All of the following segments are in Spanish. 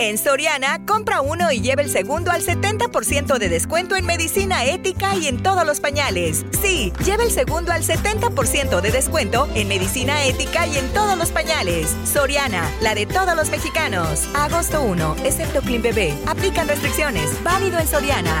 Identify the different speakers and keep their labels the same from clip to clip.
Speaker 1: En Soriana, compra uno y lleva el segundo al 70% de descuento en medicina ética y en todos los pañales. Sí, lleva el segundo al 70% de descuento en medicina ética y en todos los pañales. Soriana, la de todos los mexicanos. Agosto 1, excepto Clean Bebé. Aplican restricciones. Válido en Soriana.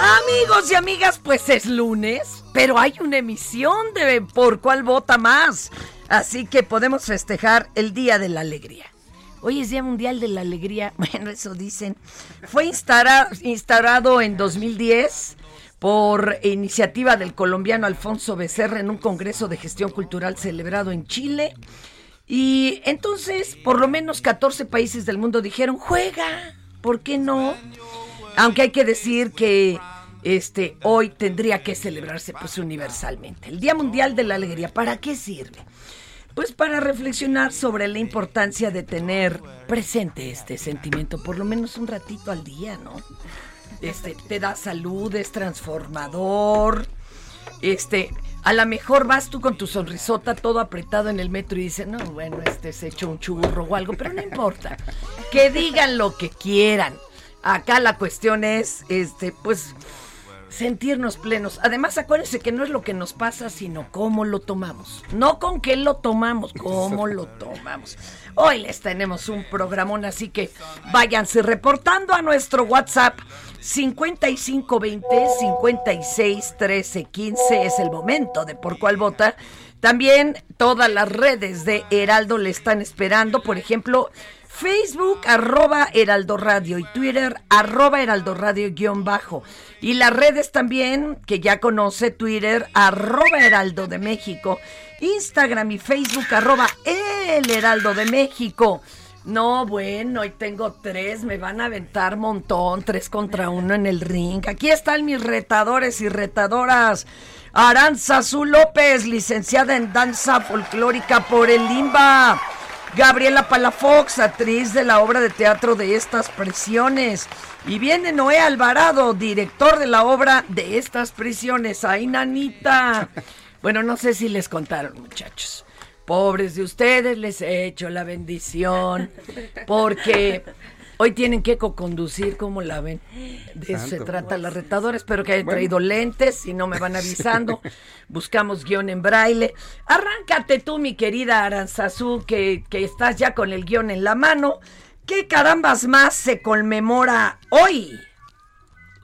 Speaker 2: Amigos y amigas, pues es lunes, pero hay una emisión de Por cuál vota más. Así que podemos festejar el Día de la Alegría. Hoy es Día Mundial de la Alegría, bueno, eso dicen. Fue instaura- instaurado en 2010 por iniciativa del colombiano Alfonso Becerra en un congreso de gestión cultural celebrado en Chile. Y entonces, por lo menos 14 países del mundo dijeron, juega, ¿por qué no? Aunque hay que decir que este hoy tendría que celebrarse pues universalmente. El Día Mundial de la Alegría, ¿para qué sirve? Pues para reflexionar sobre la importancia de tener presente este sentimiento, por lo menos un ratito al día, ¿no? Este, te da salud, es transformador. Este, a lo mejor vas tú con tu sonrisota todo apretado en el metro y dices, no, bueno, este se echó un churro o algo, pero no importa. Que digan lo que quieran. Acá la cuestión es, este, pues, sentirnos plenos. Además, acuérdense que no es lo que nos pasa, sino cómo lo tomamos. No con qué lo tomamos, cómo lo tomamos. Hoy les tenemos un programón, así que váyanse reportando a nuestro WhatsApp 5520 56 13 15 es el momento de por cuál vota. También todas las redes de Heraldo le están esperando, por ejemplo, Facebook arroba Heraldo Radio y Twitter arroba Heraldo Radio guion bajo. Y las redes también que ya conoce Twitter arroba Heraldo de México, Instagram y Facebook arroba El Heraldo de México. No, bueno, hoy tengo tres, me van a aventar montón, tres contra uno en el ring. Aquí están mis retadores y retadoras. Aranza López, licenciada en danza folclórica por el Limba. Gabriela Palafox, actriz de la obra de teatro de estas prisiones. Y viene Noé Alvarado, director de la obra de estas prisiones. ¡Ay, nanita! Bueno, no sé si les contaron, muchachos. Pobres de ustedes, les he hecho la bendición. Porque hoy tienen que co-conducir, como la ven? De eso se trata la retadora. Espero que hayan traído lentes, si no me van avisando. Buscamos guion en braille. Arráncate tú, mi querida Aranzazú, que, que estás ya con el guion en la mano. ¿Qué carambas más se conmemora hoy?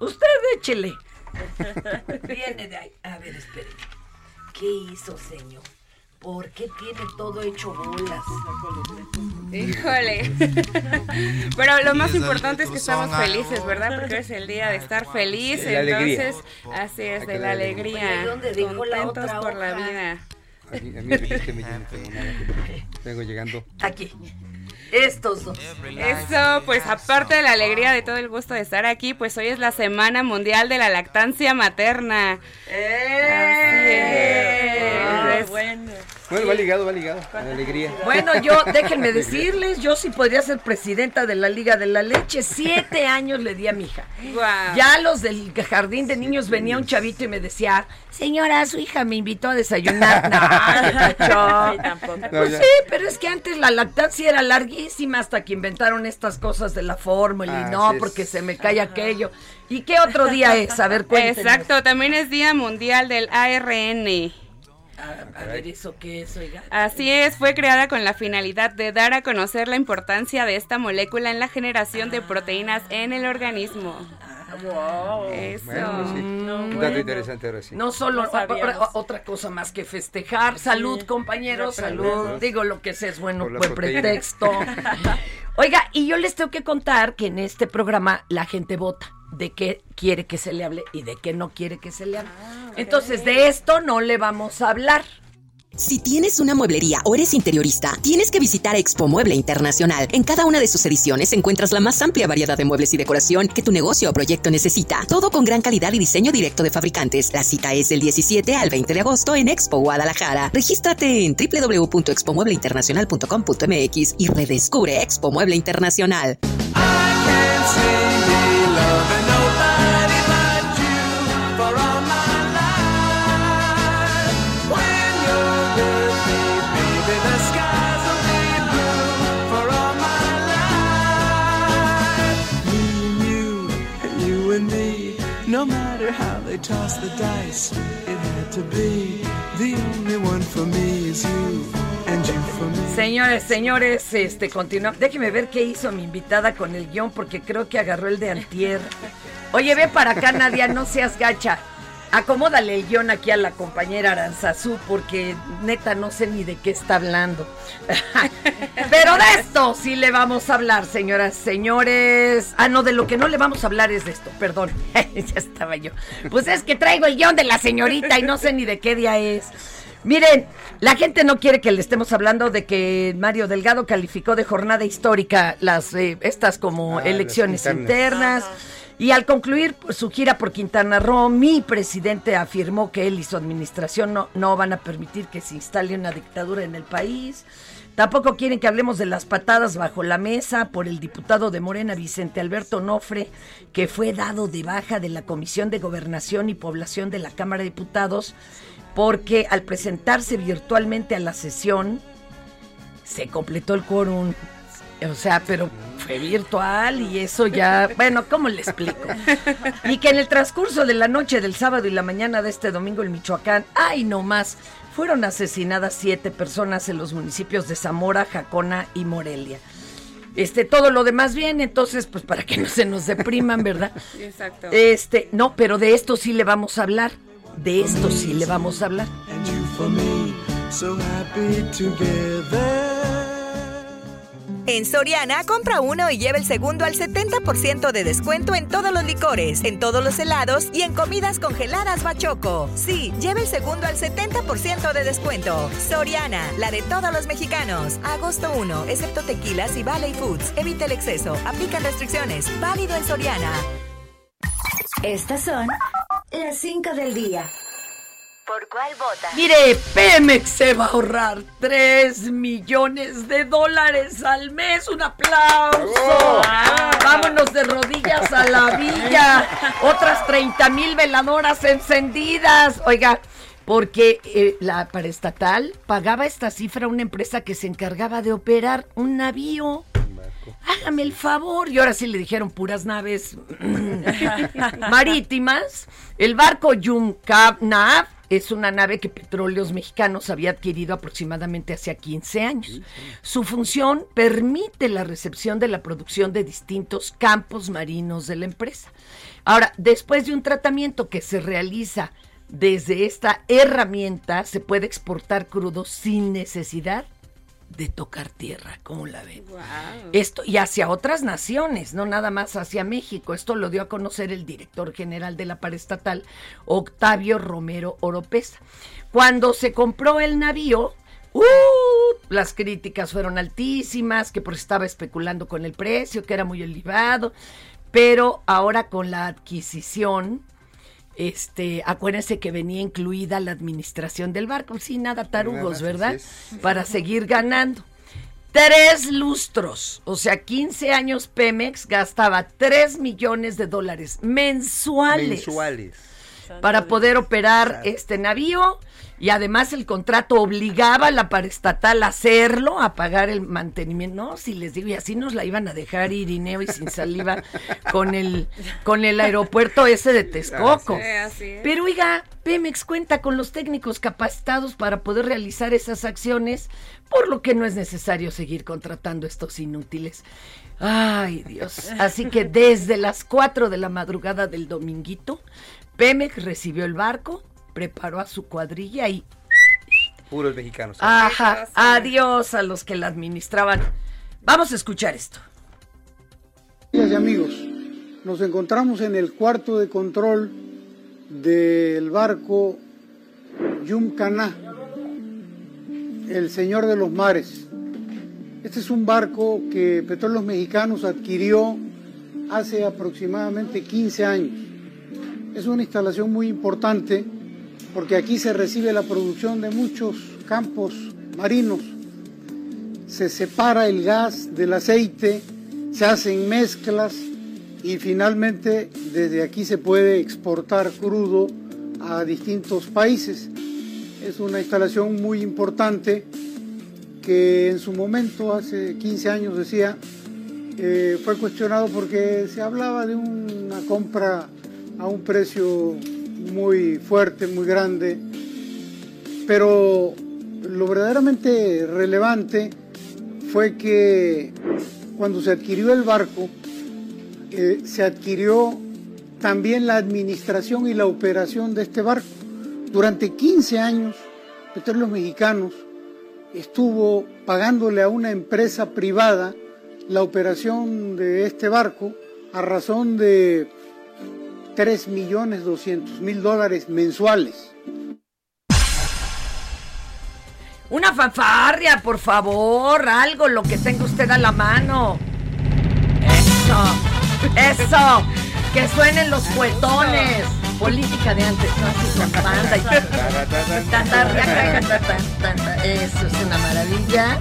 Speaker 2: Usted échele. Viene de ahí. A ver, espere. ¿Qué hizo, señor? ¿Por qué tiene todo hecho bolas?
Speaker 3: Híjole. Pero lo más importante es que estamos felices, ¿verdad? Porque es el día de estar feliz. Entonces, así es, de la alegría.
Speaker 2: Oye, ¿dónde dejó la
Speaker 3: Contentos por la vida.
Speaker 4: A mí, a mí feliz que me. Vengo llegando.
Speaker 2: Aquí. Estos dos.
Speaker 3: Eso, pues aparte de la alegría de todo el gusto de estar aquí, pues hoy es la Semana Mundial de la Lactancia Materna. Así es.
Speaker 2: bueno.
Speaker 4: Bueno, va ligado, va ligado. A la alegría.
Speaker 2: Bueno, yo, déjenme decirles, yo sí podría ser presidenta de la Liga de la Leche. Siete años le di a mi hija.
Speaker 3: Guau.
Speaker 2: Ya los del jardín de niños venía un chavito y me decía, señora, su hija me invitó a desayunar. No,
Speaker 3: Ay,
Speaker 2: no,
Speaker 3: tampoco.
Speaker 4: No,
Speaker 2: Pues sí, pero es que antes la lactancia era larguísima hasta que inventaron estas cosas de la fórmula y
Speaker 4: Así
Speaker 2: no,
Speaker 4: es.
Speaker 2: porque se me cae aquello. ¿Y qué otro día es? A ver, cuéntenos.
Speaker 3: Exacto, también es Día Mundial del ARN.
Speaker 2: A, a ver, ¿eso qué es, oiga?
Speaker 3: Así es, fue creada con la finalidad de dar a conocer la importancia de esta molécula en la generación de proteínas en el organismo. Eso.
Speaker 4: Bueno, sí. Un dato interesante ahora sí.
Speaker 2: No solo
Speaker 3: No
Speaker 2: otra cosa más que festejar. Salud, compañeros, salud. Digo lo que sea es bueno, buen pretexto. Oiga, y yo les tengo que contar que en este programa la gente vota de qué quiere que se le hable y de qué no quiere que se le hable. Entonces, de esto no le vamos a hablar.
Speaker 5: Si tienes una mueblería o eres interiorista, tienes que visitar Expo Mueble Internacional. En cada una de sus ediciones encuentras la más amplia variedad de muebles y decoración que tu negocio o proyecto necesita. Todo con gran calidad y diseño directo de fabricantes. La cita es del 17 al 20 de agosto en Expo Guadalajara. Regístrate en www.expomuebleinternacional.com.mx y redescubre Expo Mueble Internacional.
Speaker 2: Señores, señores, este continuamos. Déjeme ver qué hizo mi invitada con el guion, porque creo que agarró el de antier. Oye, ve para acá, Nadia, no seas gacha. Acomódale el guion aquí a la compañera Aranzazú, porque neta no sé ni de qué está hablando. Pero de esto sí le vamos a hablar, señoras, señores. Ah, no, de lo que no le vamos a hablar es de esto, perdón. ya estaba yo. Pues es que traigo el guion de la señorita y no sé ni de qué día es. Miren, la gente no quiere que le estemos hablando de que Mario Delgado calificó de jornada histórica las eh, estas como
Speaker 4: Ah, las
Speaker 2: elecciones
Speaker 4: internas.
Speaker 2: internas. Y al concluir su gira por Quintana Roo, mi presidente afirmó que él y su administración no, no van a permitir que se instale una dictadura en el país. Tampoco quieren que hablemos de las patadas bajo la mesa por el diputado de Morena, Vicente Alberto Nofre, que fue dado de baja de la Comisión de Gobernación y Población de la Cámara de Diputados, porque al presentarse virtualmente a la sesión, se completó el quórum. O sea, pero fue virtual y eso ya, bueno, ¿cómo le explico? Y que en el transcurso de la noche del sábado y la mañana de este domingo en Michoacán, ay no más, fueron asesinadas siete personas en los municipios de Zamora, Jacona y Morelia. Este, todo lo demás bien, entonces, pues para que no se nos depriman, ¿verdad?
Speaker 3: Exacto.
Speaker 2: Este, no, pero de esto sí le vamos a hablar. De esto sí le vamos a hablar.
Speaker 1: En Soriana, compra uno y lleva el segundo al 70% de descuento en todos los licores, en todos los helados y en comidas congeladas Bachoco. Sí, lleva el segundo al 70% de descuento. Soriana, la de todos los mexicanos. Agosto 1, excepto tequilas y Valley Foods. Evita el exceso. Aplican restricciones. Válido en Soriana.
Speaker 6: Estas son las 5 del día. ¿Por cuál vota?
Speaker 2: Mire, Pemex se va a ahorrar 3 millones de dólares al mes. Un aplauso. Vámonos de rodillas a la villa. Otras 30 mil veladoras encendidas. Oiga, porque eh, la paraestatal pagaba esta cifra a una empresa que se encargaba de operar un navío. Hágame el favor. Y ahora sí le dijeron puras naves marítimas. El barco Yuncav es una nave que Petróleos Mexicanos había adquirido aproximadamente hace 15 años. Su función permite la recepción de la producción de distintos campos marinos de la empresa. Ahora, después de un tratamiento que se realiza desde esta herramienta, se puede exportar crudo sin necesidad de tocar tierra, como la ven. Esto y hacia otras naciones, no nada más hacia México. Esto lo dio a conocer el director general de la paraestatal, Octavio Romero Oropesa. Cuando se compró el navío, ¡uh! las críticas fueron altísimas, que por estaba especulando con el precio, que era muy elevado, pero ahora con la adquisición este, acuérdense que venía incluida la administración del barco, sí, nada tarugos, ¿verdad? Para seguir ganando. Tres lustros, o sea, 15 años Pemex gastaba 3 millones de dólares mensuales.
Speaker 4: Mensuales.
Speaker 2: Para poder operar este navío y además el contrato obligaba a la paraestatal a hacerlo, a pagar el mantenimiento. No, si les digo, y así nos la iban a dejar Irineo y sin saliva con el, con el aeropuerto ese de Texcoco.
Speaker 3: Sí, así es.
Speaker 2: Pero oiga, Pemex cuenta con los técnicos capacitados para poder realizar esas acciones, por lo que no es necesario seguir contratando estos inútiles. Ay, Dios. Así que desde las 4 de la madrugada del dominguito, Pemex recibió el barco, preparó a su cuadrilla y
Speaker 4: Puros mexicanos.
Speaker 2: Ajá, adiós a los que la administraban. Vamos a escuchar esto.
Speaker 7: Amigas y amigos, nos encontramos en el cuarto de control del barco Yumcaná, el Señor de los Mares. Este es un barco que Petróleos Mexicanos adquirió hace aproximadamente 15 años. Es una instalación muy importante porque aquí se recibe la producción de muchos campos marinos. Se separa el gas del aceite, se hacen mezclas y finalmente desde aquí se puede exportar crudo a distintos países. Es una instalación muy importante que en su momento, hace 15 años decía, eh, fue cuestionado porque se hablaba de una compra a un precio muy fuerte, muy grande, pero lo verdaderamente relevante fue que cuando se adquirió el barco, eh, se adquirió también la administración y la operación de este barco. Durante 15 años, Petróleos Mexicanos estuvo pagándole a una empresa privada la operación de este barco a razón de 3 millones 200 mil dólares mensuales.
Speaker 2: Una fanfarria, por favor, algo, lo que tenga usted a la mano. Eso, eso, que suenen los cuetones. Política de antes, no así con banda y Eso es una maravilla.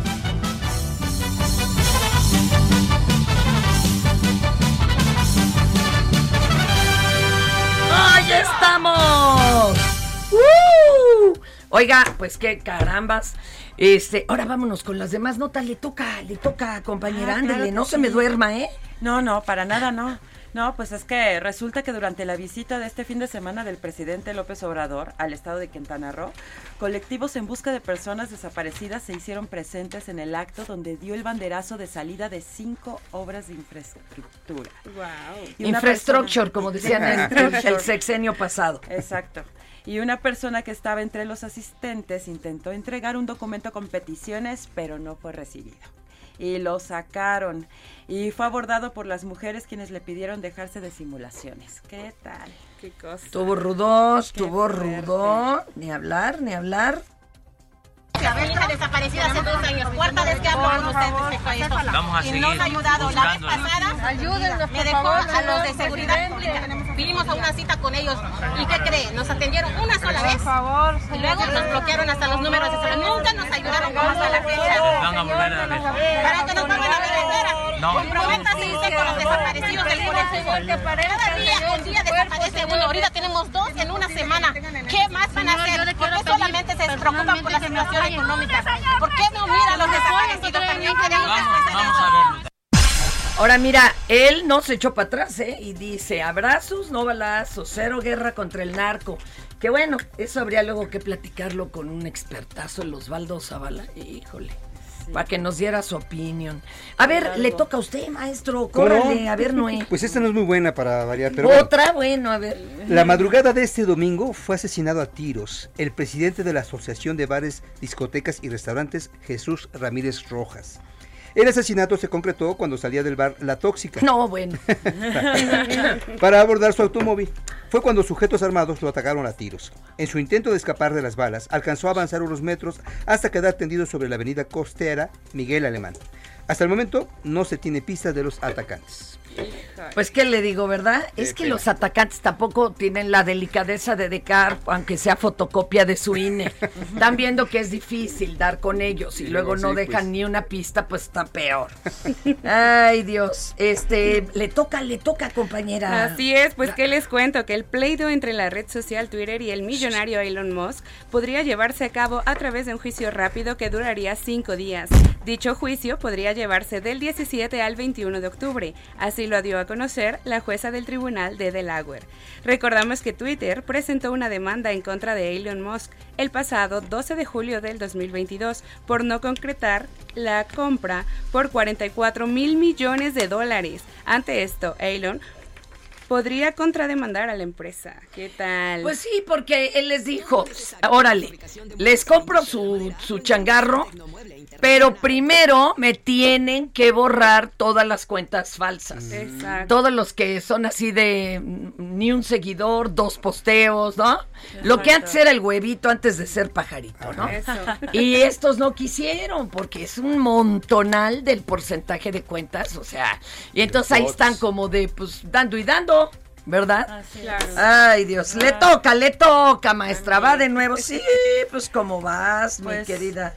Speaker 2: ¡Ahí estamos! ¡Uh! Oiga, pues qué carambas. Este, ahora vámonos con las demás notas. Le toca, le toca, compañera.
Speaker 8: Ah,
Speaker 2: Ándele,
Speaker 8: claro que
Speaker 2: no se me duerma, ¿eh?
Speaker 8: No, no, para nada no. No, pues es que resulta que durante la visita de este fin de semana del presidente López Obrador al estado de Quintana Roo, colectivos en busca de personas desaparecidas se hicieron presentes en el acto donde dio el banderazo de salida de cinco obras de infraestructura. Y una
Speaker 2: Infrastructure,
Speaker 8: persona-
Speaker 2: como decían en el, sexenio pasado.
Speaker 8: Exacto. Y una persona que estaba entre los asistentes intentó entregar un documento con peticiones, pero no fue recibido. Y lo sacaron. Y fue abordado por las mujeres quienes le pidieron dejarse de simulaciones. ¿Qué tal?
Speaker 3: Qué cosa.
Speaker 2: Tuvo rudos, tuvo rudo. Ni hablar, ni hablar.
Speaker 9: Mi hija desaparecida hace dos años. Cuarta vez que hablo con ustedes respecto a esto.
Speaker 10: Vamos a
Speaker 9: y nos ha ayudado. La vez pasada me
Speaker 10: por
Speaker 9: dejó a los de seguridad pública. Vinimos a una cita con ellos. ¿Y qué cree? Nos atendieron una sola
Speaker 10: Por
Speaker 9: vez.
Speaker 10: favor,
Speaker 9: y luego nos bloquearon hasta los números de celular. Nunca nos ayudaron como hasta la fecha.
Speaker 10: Van a volver a ver.
Speaker 9: Para que nos vuelvan a ver de veras.
Speaker 10: No.
Speaker 9: Comprométase usted con los desaparecidos del colectivo. Cada día, un día desaparece uno. Ahorita tenemos dos en una semana. ¿Qué más van a hacer? ¿Por qué solamente se preocupan por la situación económica? ¿Por qué no miran a los desaparecidos? También queremos respuesta de eso.
Speaker 2: Ahora mira, él no se echó para atrás, ¿eh? Y dice, abrazos, no balazos, cero guerra contra el narco. Que bueno, eso habría luego que platicarlo con un expertazo, el Osvaldo Zavala. Híjole, para que nos diera su opinión. A ver, le toca a usted, maestro, córrale, a ver, Noé.
Speaker 4: Pues esta no es muy buena para variar, pero bueno.
Speaker 2: Otra, bueno, a ver.
Speaker 4: La madrugada de este domingo fue asesinado a tiros el presidente de la Asociación de Bares, Discotecas y Restaurantes, Jesús Ramírez Rojas. El asesinato se concretó cuando salía del bar La Tóxica.
Speaker 2: No, bueno.
Speaker 4: para abordar su automóvil. Fue cuando sujetos armados lo atacaron a tiros. En su intento de escapar de las balas, alcanzó a avanzar unos metros hasta quedar tendido sobre la avenida costera Miguel Alemán. Hasta el momento no se tiene pista de los atacantes.
Speaker 2: Pues qué le digo, ¿verdad? Es que los atacantes tampoco tienen la delicadeza de dejar, aunque sea fotocopia de su INE. Están viendo que es difícil dar con ellos y,
Speaker 4: Y
Speaker 2: luego,
Speaker 4: luego
Speaker 2: no
Speaker 4: sí,
Speaker 2: dejan
Speaker 4: pues.
Speaker 2: ni una pista, pues está peor. Ay, Dios. Este, le toca, le toca, compañera.
Speaker 3: Así es, pues que les cuento que el pleito entre la red social Twitter y el millonario Elon Musk podría llevarse a cabo a través de un juicio rápido que duraría cinco días. Dicho juicio podría llevarse del 17 al 21 de octubre, así lo dio a conocer la jueza del tribunal de Delaware. Recordamos que Twitter presentó una demanda en contra de Elon Musk el pasado 12 de julio del 2022 por no concretar la compra por 44 mil millones de dólares. Ante esto, Elon podría contrademandar a la empresa. ¿Qué tal?
Speaker 2: Pues sí, porque él les dijo, órale, les compro su, su changarro, pero primero me tienen que borrar todas las cuentas falsas.
Speaker 3: Exacto.
Speaker 2: Todos los que son así de mm, ni un seguidor, dos posteos, ¿no? Lo que antes era el huevito antes de ser pajarito, ¿no?
Speaker 3: Eso.
Speaker 2: Y estos no quisieron porque es un montonal del porcentaje de cuentas, o sea, y entonces ahí están como de pues dando y dando, ¿verdad?
Speaker 3: Claro.
Speaker 2: Ay, Dios, le toca, le toca, maestra, va de nuevo. Sí, pues cómo vas, mi
Speaker 8: Pues,
Speaker 2: querida.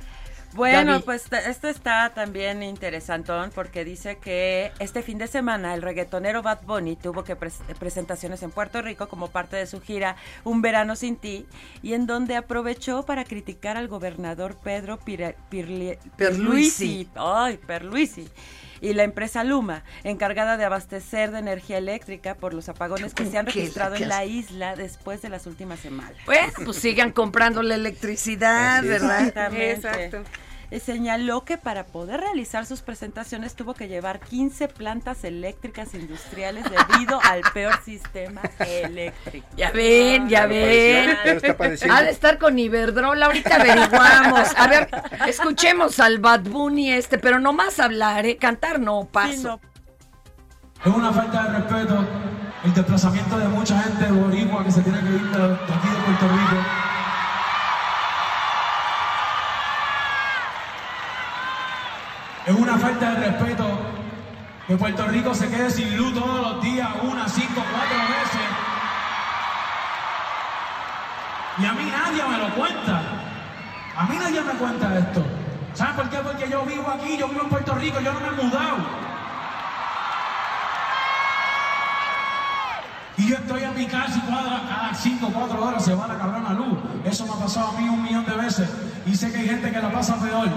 Speaker 8: Bueno,
Speaker 2: Gaby.
Speaker 8: pues esto está también interesantón porque dice que este fin de semana el reggaetonero Bad Bunny tuvo que pres- presentaciones en Puerto Rico como parte de su gira Un Verano Sin Ti y en donde aprovechó para criticar al gobernador Pedro Pirli-.
Speaker 2: Pierluisi.
Speaker 8: Ay, Perluisi. Y la empresa Luma, encargada de abastecer de energía eléctrica por los apagones que se han
Speaker 2: ¿Qué la
Speaker 8: registrado en la isla después de las últimas semanas.
Speaker 2: Pues, pues sigan comprando la electricidad. ¿verdad?
Speaker 8: Exactamente.
Speaker 3: Exacto.
Speaker 8: Eh, Señaló que para poder realizar sus presentaciones tuvo que llevar 15 plantas eléctricas industriales debido al peor sistema eléctrico.
Speaker 2: Ya ven, ya ven. Ha de estar con Iberdrola, ahorita averiguamos. A ver, escuchemos al Bad Bunny este, pero no más hablar, ¿eh? Cantar no, paso.
Speaker 11: Es una falta de respeto el desplazamiento de mucha gente boricua que se tiene que ir de, de aquí de Puerto Rico. Es una falta de respeto que Puerto Rico se quede sin luz todos los días, una, cinco, cuatro veces. Y a mí nadie me lo cuenta. A mí nadie me cuenta esto. ¿Saben por qué? Porque yo vivo aquí, yo vivo en Puerto Rico, yo no me he mudado. Y yo estoy en mi casa y cuadra, cada 5 o 4 horas se va la cabrona luz. Eso me ha pasado a mí un millón de veces. Y sé que hay gente que la pasa peor.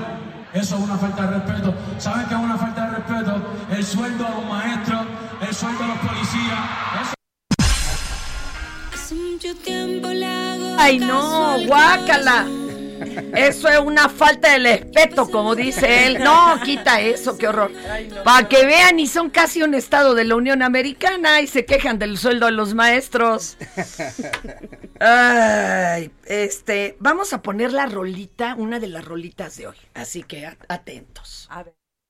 Speaker 11: Eso es una falta de respeto. ¿Saben qué es una falta de respeto? El sueldo a los maestros, el sueldo a los policías. Eso
Speaker 10: Hace mucho tiempo le hago
Speaker 2: Ay, no,
Speaker 10: al
Speaker 2: guácala. Eso es una falta de respeto, como dice él. No, quita eso, qué horror. Para que vean, y son casi un estado de la Unión Americana y se quejan del sueldo de los maestros. Ay, este, vamos a poner la rolita, una de las rolitas de hoy. Así que a- atentos.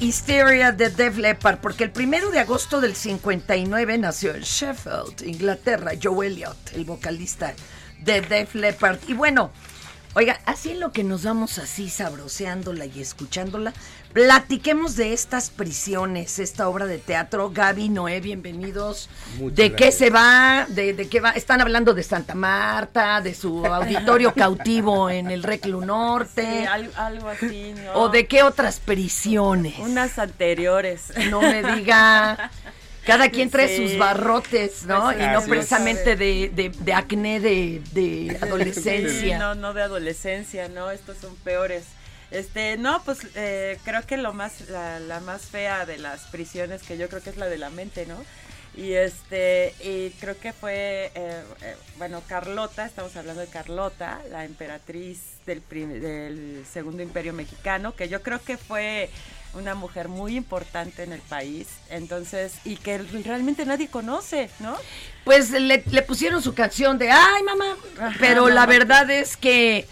Speaker 2: Hysteria de Def Leppard? Porque el primero de agosto del 59 nació en Sheffield, Inglaterra, Joe Elliott, el vocalista de Def Leppard. Y bueno, oiga, así en lo que nos vamos así sabroseándola y escuchándola, platiquemos de estas prisiones, esta obra de teatro. Gaby, Noé, bienvenidos.
Speaker 4: Muchas
Speaker 2: ¿De qué se va? ¿De, de qué va? Están hablando de Santa Marta, de su auditorio cautivo en el Reclu Norte.
Speaker 8: Sí, algo así, ¿no?
Speaker 2: ¿O de qué otras prisiones?
Speaker 8: Unas anteriores.
Speaker 2: No me diga. Cada quien trae
Speaker 8: Sí.
Speaker 2: sus barrotes, ¿no? Y no precisamente de, de, de acné de, de adolescencia.
Speaker 8: Sí, no, no de adolescencia, no, estos son peores. Este, no, pues eh, creo que lo más, la, la más fea de las prisiones, que yo creo que es la de la mente, ¿no? Y este, y creo que fue, eh, eh, bueno, Carlota, estamos hablando de Carlota, la emperatriz del, del Segundo Imperio Mexicano, que yo creo que fue una mujer muy importante en el país, entonces, y que realmente nadie conoce, ¿no?
Speaker 2: Pues le, le pusieron su canción de ay mamá, pero la verdad es que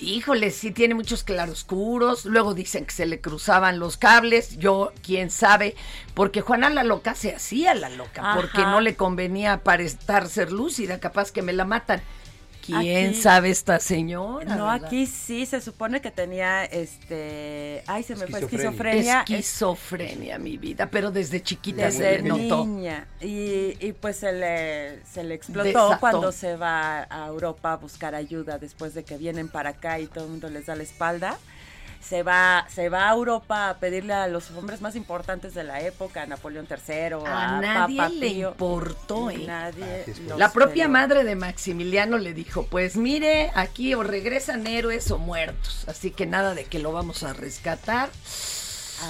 Speaker 2: híjole, sí tiene muchos claroscuros, luego dicen que se le cruzaban los cables, yo quién sabe, porque Juana la loca se hacía la loca, porque no le convenía aparentar ser lúcida, capaz que me la matan. ¿Quién
Speaker 8: Aquí-
Speaker 2: sabe esta señora?
Speaker 8: No,
Speaker 2: verdad?
Speaker 8: aquí sí se supone que tenía este, ay, se me fue
Speaker 2: Esquizofrenia.
Speaker 8: esquizofrenia.
Speaker 2: Mi vida, pero desde chiquita
Speaker 8: desde
Speaker 2: se notó.
Speaker 8: niña y, y pues se le, se le explotó
Speaker 2: Desató.
Speaker 8: cuando se va a Europa a buscar ayuda después de que vienen para acá y todo el mundo les da la espalda. Se va, se va a Europa a pedirle a los hombres más importantes de la época, a Napoleón III,
Speaker 2: A
Speaker 8: a,
Speaker 2: nadie
Speaker 8: Papa
Speaker 2: le
Speaker 8: Pío.
Speaker 2: importó, ¿eh?
Speaker 8: Nadie
Speaker 2: La propia madre de Maximiliano le dijo, pues mire, aquí o regresan héroes o muertos, así que nada de que lo vamos a rescatar.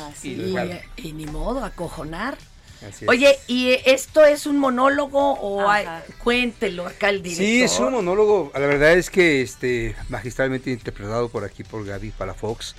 Speaker 8: Así
Speaker 2: y,
Speaker 4: lo dejaron.
Speaker 2: y ni modo, acojonar.
Speaker 4: Así es.
Speaker 2: Oye, ¿y esto es un monólogo o hay- cuéntelo acá el director?
Speaker 4: Sí, es un monólogo. La verdad es que este magistralmente interpretado por aquí por Gaby Palafox,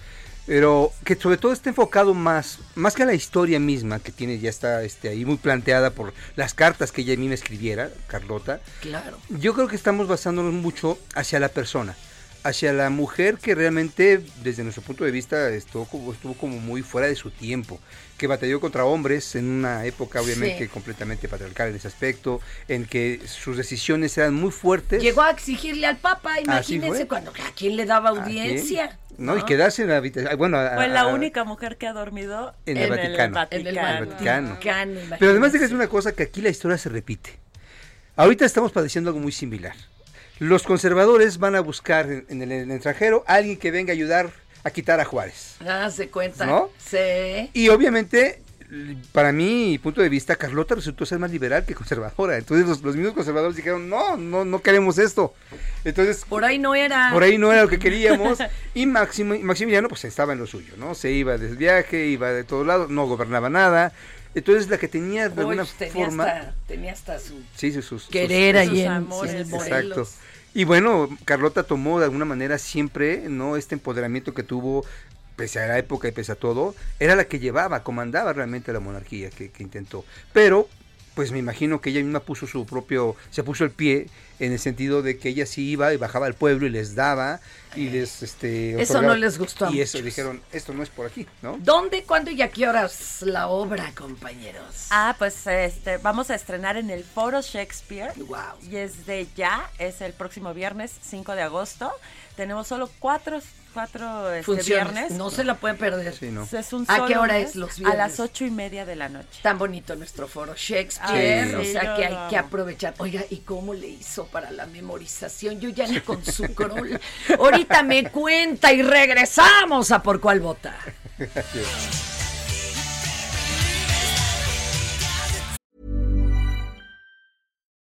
Speaker 4: pero que sobre todo está enfocado más más que a la historia misma que tiene ya está este ahí muy planteada por las cartas que ella a mí me escribiera, Carlota.
Speaker 2: Claro.
Speaker 4: Yo creo que estamos basándonos mucho hacia la persona, hacia la mujer que realmente, desde nuestro punto de vista, estuvo como, estuvo como muy fuera de su tiempo, que batalló contra hombres en una época obviamente
Speaker 2: Sí.
Speaker 4: completamente patriarcal en ese aspecto, en que sus decisiones eran muy fuertes.
Speaker 2: Llegó a exigirle al Papa, imagínense cuando a quién le daba audiencia.
Speaker 4: No, y quedarse en la habitación. Bueno, a-
Speaker 8: Fue la
Speaker 4: a-
Speaker 8: única mujer que ha dormido
Speaker 4: En el Vaticano.
Speaker 2: En el
Speaker 8: Vaticano.
Speaker 4: Vaticano.
Speaker 2: Vaticano,
Speaker 4: Pero además de que es una cosa que aquí la historia se repite. Ahorita estamos padeciendo algo muy similar. Los conservadores van a buscar en, en el, en el extranjero a alguien que venga a ayudar a quitar a Juárez.
Speaker 2: Ah, se cuenta.
Speaker 4: ¿No?
Speaker 2: Sí.
Speaker 4: Y obviamente, para mi punto de vista, Carlota resultó ser más liberal que conservadora. Entonces los, los mismos conservadores dijeron, no, no, no queremos esto. Entonces,
Speaker 2: Por ahí no era.
Speaker 4: por ahí no era lo que queríamos. Y Maximiliano pues estaba en lo suyo, ¿no? Se iba del viaje, iba de todos lados, no gobernaba nada. Entonces la que tenía de
Speaker 2: Uy,
Speaker 4: alguna
Speaker 2: tenía
Speaker 4: forma...
Speaker 2: hasta, tenía hasta su
Speaker 4: Sí, sus, sus-
Speaker 2: querer
Speaker 4: sus-
Speaker 2: ahí
Speaker 4: sus
Speaker 2: en,
Speaker 8: amores.
Speaker 4: Exacto. Y bueno, Carlota tomó de alguna manera siempre, ¿no? Este empoderamiento que tuvo, pese a la época y pese a todo, era la que llevaba, comandaba realmente la monarquía que, que intentó. Pero pues me imagino que ella misma puso su propio, se puso el pie en el sentido de que ella sí iba y bajaba al pueblo y les daba y les este
Speaker 2: Eso
Speaker 4: otorgaba-
Speaker 2: no les gustó a
Speaker 4: y eso dijeron esto no es por aquí no
Speaker 2: ¿Dónde, cuándo y a qué horas la obra, compañeros?
Speaker 8: Ah, pues este, vamos a estrenar en el Foro Shakespeare.
Speaker 2: Wow.
Speaker 8: Y es de ya, es el próximo viernes 5 de agosto. Tenemos solo cuatro, cuatro este,
Speaker 2: Funciones.
Speaker 8: viernes.
Speaker 2: No se la pueden perder.
Speaker 8: Es un
Speaker 2: ¿A qué hora
Speaker 8: mes,
Speaker 2: es los
Speaker 8: A
Speaker 2: viernes?
Speaker 8: las ocho y media de la noche.
Speaker 2: Tan bonito nuestro foro Shakespeare,
Speaker 8: Ay,
Speaker 2: o
Speaker 8: sí,
Speaker 2: sea que hay que aprovechar. Oiga, ¿y cómo le hizo para la memorización? Yo ya ni con su crol. Ahorita me cuenta y regresamos a por cuál vota.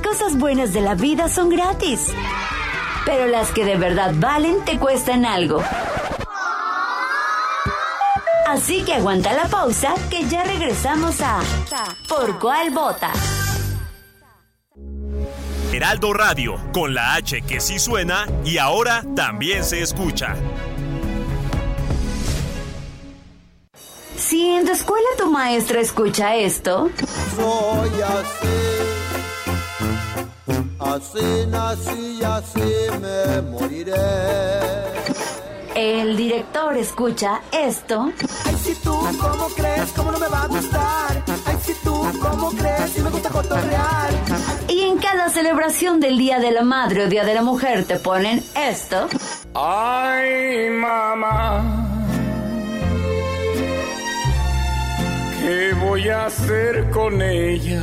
Speaker 6: Las cosas buenas de la vida son gratis. Pero las que de verdad valen te cuestan algo. Así que aguanta la pausa que ya regresamos a Por cuál vota.
Speaker 12: Heraldo Radio, con la H que sí suena y ahora también se escucha.
Speaker 6: Si en tu escuela tu maestra escucha esto,
Speaker 13: Soy así, así nací y así me moriré.
Speaker 6: el director escucha esto,
Speaker 13: Ay, si tú, ¿cómo crees? ¿Cómo no me va a gustar? Ay, si tú, ¿cómo crees? Si me gusta cotorrear.
Speaker 6: y en cada celebración del Día de la Madre o Día de la Mujer te ponen esto,
Speaker 13: Ay, mamá. ¿Qué voy a hacer con ella?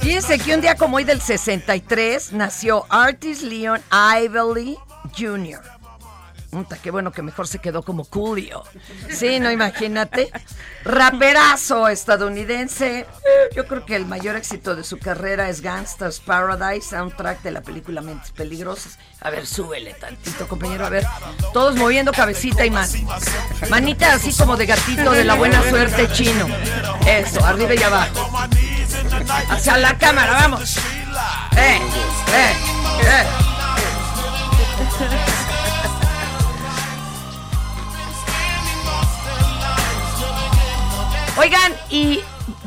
Speaker 2: Fíjense que un día como hoy del 63 nació Artis Leon Ively Jr. Puta, qué bueno que mejor se quedó como Coolio. Sí, no imagínate. Raperazo estadounidense. Yo creo que el mayor éxito de su carrera es Gangsta's Paradise, soundtrack de la película Mentes Peligrosas. A ver, súbele tantito, compañero. A ver, todos moviendo cabecita y más. Manita así como de gatito de la buena suerte chino. Eso, arriba y abajo. Hacia la cámara, vamos. Eh, eh, eh. Oigan, y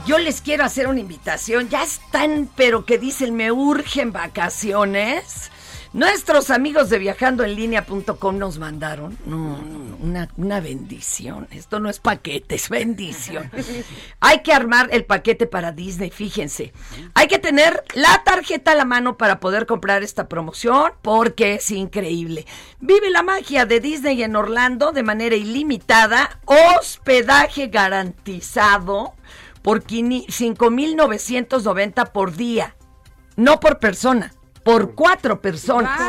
Speaker 2: yo les quiero hacer una invitación. Ya están, pero que dicen, me urgen vacaciones. Nuestros amigos de viajandoenlinea.com nos mandaron no, no, una, una bendición. Esto no es paquete, es bendición. Hay que armar el paquete para Disney, fíjense. Hay que tener la tarjeta a la mano para poder comprar esta promoción porque es increíble. Vive la magia de Disney en Orlando de manera ilimitada, hospedaje garantizado por 5.990 por día, no por persona. Por cuatro personas.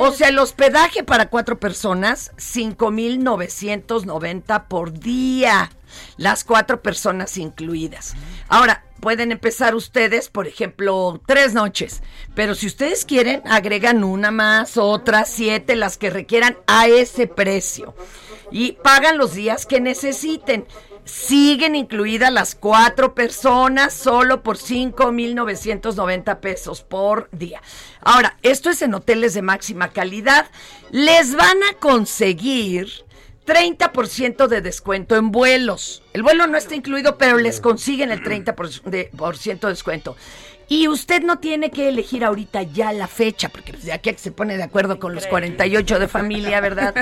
Speaker 2: O sea, el hospedaje para cuatro personas, 5,990 por día. Las cuatro personas incluidas. Ahora, pueden empezar ustedes, por ejemplo, tres noches. Pero si ustedes quieren, agregan una más, otra, siete, las que requieran a ese precio. Y pagan los días que necesiten. Siguen incluidas las cuatro personas solo por 5,990 pesos por día. Ahora, esto es en hoteles de máxima calidad. Les van a conseguir 30% de descuento en vuelos. El vuelo no está incluido, pero les consiguen el 30% de, de descuento. Y usted no tiene que elegir ahorita ya la fecha, porque pues, de aquí a que se pone de acuerdo con los 48 de familia, ¿verdad?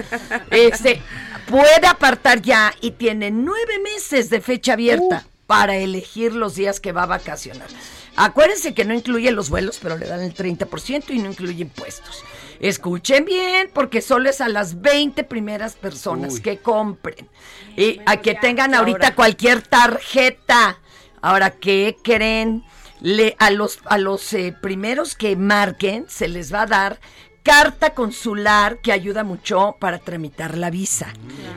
Speaker 2: Este, puede apartar ya y tiene nueve meses de fecha abierta para elegir los días que va a vacacionar. Acuérdense que no incluye los vuelos, pero le dan el 30% y no incluye impuestos. Escuchen bien, porque solo es a las 20 primeras personas que compren. Y a que tengan ahorita cualquier tarjeta. Ahora, ¿qué creen? Le, a los, a los eh, primeros que marquen se les va a dar carta consular que ayuda mucho para tramitar la visa.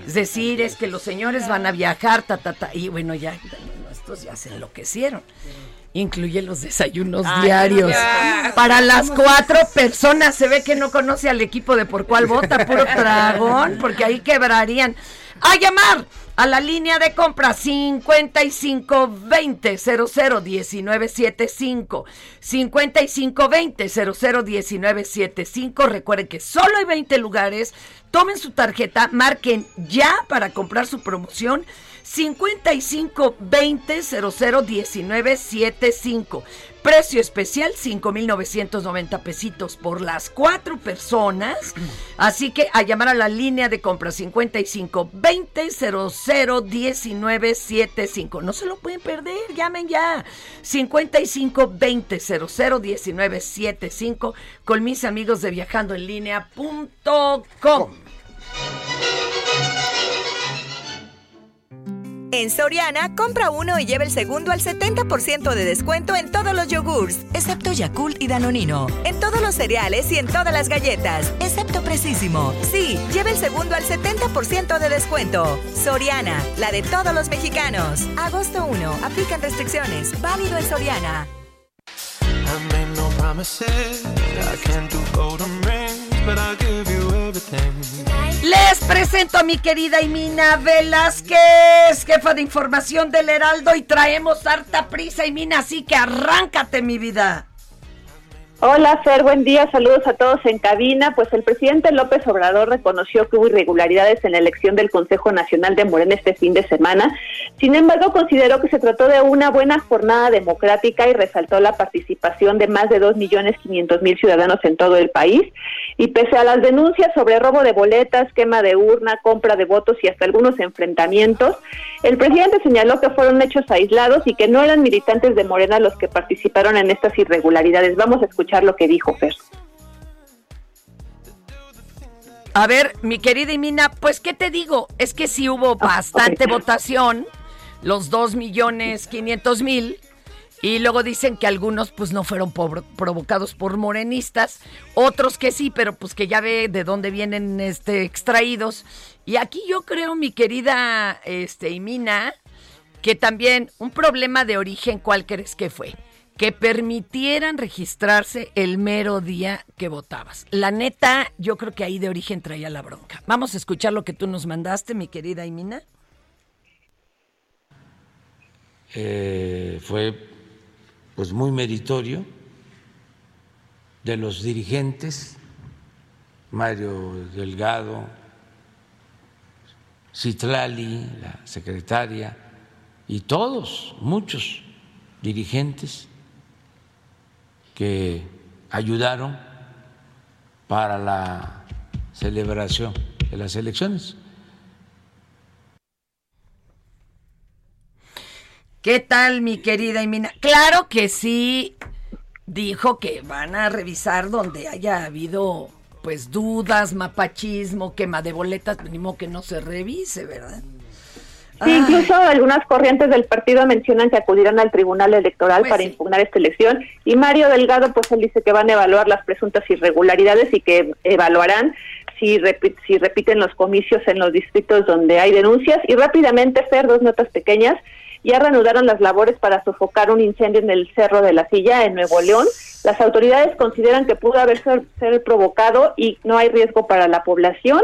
Speaker 2: Es decir, es que los señores van a viajar, ta, ta, ta, y bueno, ya, estos ya se enloquecieron. Incluye los desayunos
Speaker 13: Ay,
Speaker 2: diarios.
Speaker 13: ya.
Speaker 2: Para las cuatro personas. Se ve que no conoce al equipo de por cuál vota, puro dragón, porque ahí quebrarían. A llamar a la línea de compra 5520 001975 5520 001975 Recuerden que solo hay 20 lugares. Tomen su tarjeta, marquen ya para comprar su promoción 5520 001975 Precio especial 5,990 pesitos por las cuatro personas. Así que a llamar a la línea de compra 55 20 00 19 75. No se lo pueden perder, llamen ya. 55 20 00 19 75 con mis amigos de viajandoenlinea.com.
Speaker 1: En Soriana, compra uno y lleva el segundo al 70% de descuento en todos los yogurts, excepto Yakult y Danonino. En todos los cereales y en todas las galletas, excepto Precisimo. Sí, lleva el segundo al 70% de descuento. Soriana, la de todos los mexicanos. Agosto 1, aplican restricciones. Válido en Soriana.
Speaker 2: Les presento a mi querida Imina Velázquez, jefa de información del Heraldo, y traemos harta prisa, Imina, así que arráncate, mi vida.
Speaker 14: Hola, Fer, buen día, saludos a todos en cabina. Pues el presidente López Obrador reconoció que hubo irregularidades en la elección del Consejo Nacional de Morena este fin de semana. Sin embargo, consideró que se trató de una buena jornada democrática y resaltó la participación de más de 2.500.000 ciudadanos en todo el país. Y pese a las denuncias sobre robo de boletas, quema de urna, compra de votos y hasta algunos enfrentamientos, el presidente señaló que fueron hechos aislados y que no eran militantes de Morena los que participaron en estas irregularidades. Vamos a escuchar lo que dijo Fer.
Speaker 2: A ver, mi querida Imina, pues, ¿qué te digo? Es que sí hubo bastante votación, los dos millones quinientos mil, y luego dicen que algunos pues no fueron provocados por morenistas, otros que sí, pero pues que ya ve de dónde vienen este extraídos. Y aquí yo creo, mi querida este Imina, que también un problema de origen, ¿cuál crees que fue? Que permitieran registrarse el mero día que votabas. La neta, yo creo que ahí de origen traía la bronca. Vamos a escuchar lo que tú nos mandaste, mi querida Imina.
Speaker 15: eh, fue pues muy meritorio de los dirigentes, Mario Delgado, Citlali, la secretaria, y todos, muchos dirigentes que ayudaron para la celebración de las elecciones.
Speaker 2: ¿Qué tal, mi querida Imina? Claro que sí, dijo que van a revisar donde haya habido, pues, dudas, mapachismo, quema de boletas, ni modo que no se revise, ¿verdad?
Speaker 14: Sí, incluso algunas corrientes del partido mencionan que acudirán al Tribunal Electoral
Speaker 2: Pues
Speaker 14: para impugnar esta elección. Y Mario Delgado pues él dice que van a evaluar las presuntas irregularidades y que evaluarán si, repi- si repiten los comicios en los distritos donde hay denuncias. Y rápidamente Fer dos notas pequeñas. Ya reanudaron las labores para sofocar un incendio en el Cerro de la Silla en Nuevo León. Las autoridades consideran que pudo haber ser, ser provocado y no hay riesgo para la población.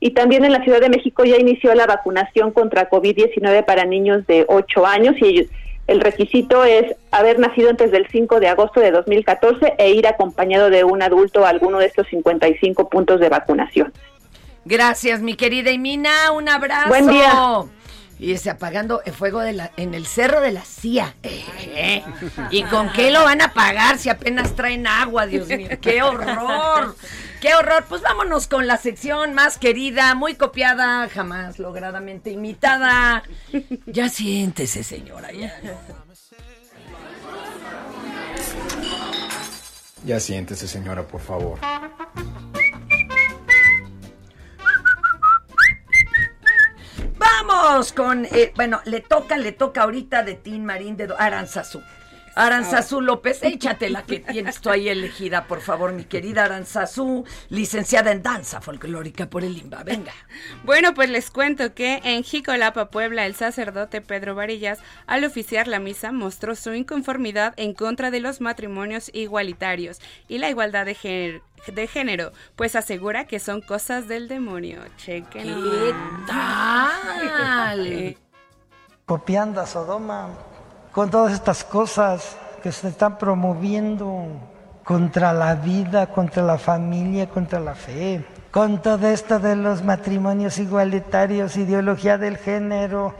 Speaker 14: Y también en la Ciudad de México ya inició la vacunación contra COVID-19 para niños de 8 años y ellos- el requisito es haber nacido antes del 5 de agosto de 2014 e ir acompañado de un adulto a alguno de estos 55 puntos de vacunación.
Speaker 2: Gracias, mi querida Imina, un abrazo.
Speaker 14: Buen día.
Speaker 2: Y ese apagando el fuego de la, en el cerro de la CIA. Eh, ¿Y con qué lo van a pagar si apenas traen agua, Dios mío? ¡Qué horror! ¡Qué horror! Pues vámonos con la sección más querida, muy copiada, jamás logradamente imitada. Ya siéntese, señora, ya.
Speaker 16: Ya siéntese, señora, por favor.
Speaker 2: Vamos con, eh, bueno, le toca, le toca ahorita de Tin Marín de Aranzazú. Aranzazú López, échate la que tienes tú ahí elegida, por favor, mi querida Aranzazú, licenciada en danza folclórica por el IMBA. Venga.
Speaker 3: Bueno, pues les cuento que en Jicolapa, Puebla, el sacerdote Pedro Varillas, al oficiar la misa, mostró su inconformidad en contra de los matrimonios igualitarios y la igualdad de género, de género pues asegura que son cosas del demonio. Chequen.
Speaker 2: ¿Qué tal?
Speaker 17: copiando a Sodoma con todas estas cosas que se están promoviendo contra la vida, contra la familia, contra la fe, con todo esto de los matrimonios igualitarios, ideología del género,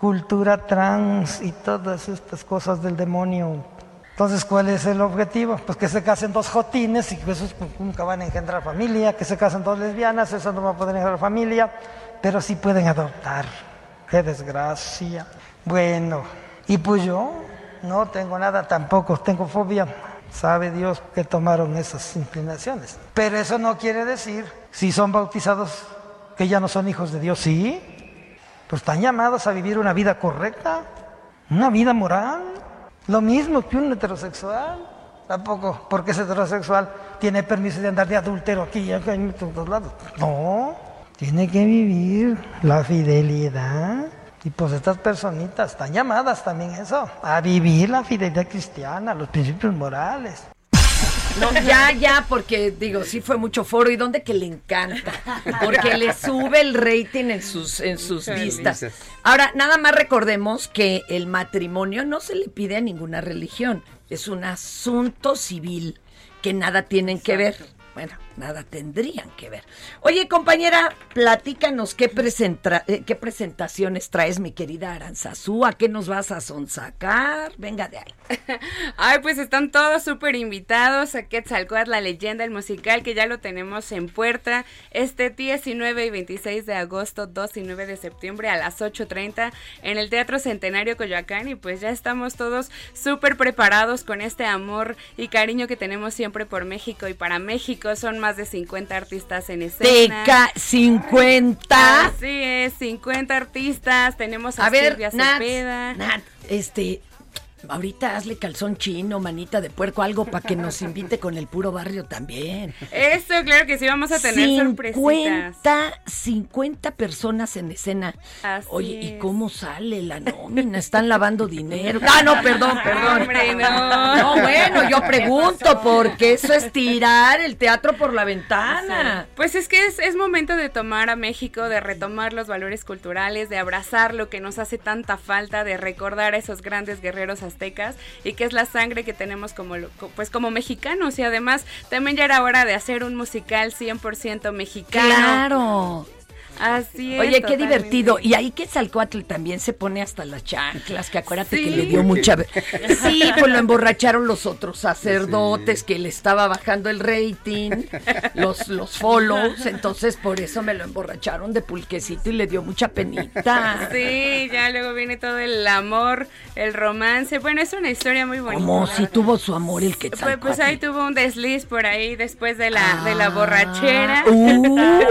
Speaker 17: cultura trans y todas estas cosas del demonio. Entonces, ¿cuál es el objetivo? Pues que se casen dos jotines y que esos pues, nunca van a engendrar familia, que se casen dos lesbianas, eso no va a poder engendrar familia, pero sí pueden adoptar. ¡Qué desgracia! Bueno, y pues yo no tengo nada tampoco, tengo fobia. Sabe Dios que tomaron esas inclinaciones. Pero eso no quiere decir, si son bautizados, que ya no son hijos de Dios. Sí, pues están llamados a vivir una vida correcta, una vida moral. Lo mismo que un heterosexual. Tampoco, porque es heterosexual, tiene permiso de andar de adúltero aquí y acá en todos lados. No, tiene que vivir la fidelidad. Y pues estas personitas están llamadas también eso, a vivir la fidelidad cristiana, los principios morales.
Speaker 2: No, ya, ya, porque digo, sí fue mucho foro y donde que le encanta, porque le sube el rating en sus, en sus vistas. Ahora, nada más recordemos que el matrimonio no se le pide a ninguna religión, es un asunto civil que nada tienen que ver. Bueno, nada tendrían que ver. Oye, compañera, platícanos qué, presenta- eh, qué presentaciones traes, mi querida Aranzazú, a qué nos vas a sonsacar. Venga de ahí.
Speaker 3: Ay, pues están todos súper invitados a Quetzalcóatl, la leyenda, el musical, que ya lo tenemos en puerta este 19 y 26 de agosto, 2 y 9 de septiembre a las 8.30 en el Teatro Centenario Coyoacán y pues ya estamos todos súper preparados con este amor y cariño que tenemos siempre por México y para México. Son más de 50 artistas en escena.
Speaker 2: Teca 50.
Speaker 3: Así es, 50 artistas. Tenemos a,
Speaker 2: A ver,
Speaker 3: Silvia
Speaker 2: Nat,
Speaker 3: Cepeda.
Speaker 2: Nat, este, ahorita hazle calzón chino, manita de puerco, algo para que nos invite con el puro barrio también.
Speaker 3: Eso, claro que sí, vamos a tener sorpresitas.
Speaker 2: 50, 50 personas en escena.
Speaker 3: Así
Speaker 2: Oye, ¿y cómo sale la nómina? ¿Están lavando dinero? Ah, no, perdón, perdón.
Speaker 3: Hombre, no.
Speaker 2: No, bueno, yo pregunto, porque eso es tirar el teatro por la ventana.
Speaker 3: Pues es que es, es momento de tomar a México, de retomar los valores culturales, de abrazar lo que nos hace tanta falta, de recordar a esos grandes guerreros y que es la sangre que tenemos como, pues como mexicanos y además también ya era hora de hacer un musical 100% mexicano.
Speaker 2: Claro.
Speaker 3: Así es.
Speaker 2: Oye, qué divertido. Y ahí que Salcoatl también se pone hasta las chanclas, que acuérdate
Speaker 3: Sí.
Speaker 2: que le dio mucha... Sí, pues lo emborracharon los otros sacerdotes que le estaba bajando el rating, los, los follows, entonces por eso me lo emborracharon de pulquecito y le dio mucha penita.
Speaker 3: Sí, ya luego viene todo el amor, el romance. Bueno, es una historia muy bonita.
Speaker 2: Como si tuvo su amor el
Speaker 3: Pues,
Speaker 2: Quetzalcóatl.
Speaker 3: pues ahí tuvo un desliz por ahí después de la, de la borrachera.
Speaker 2: Uh.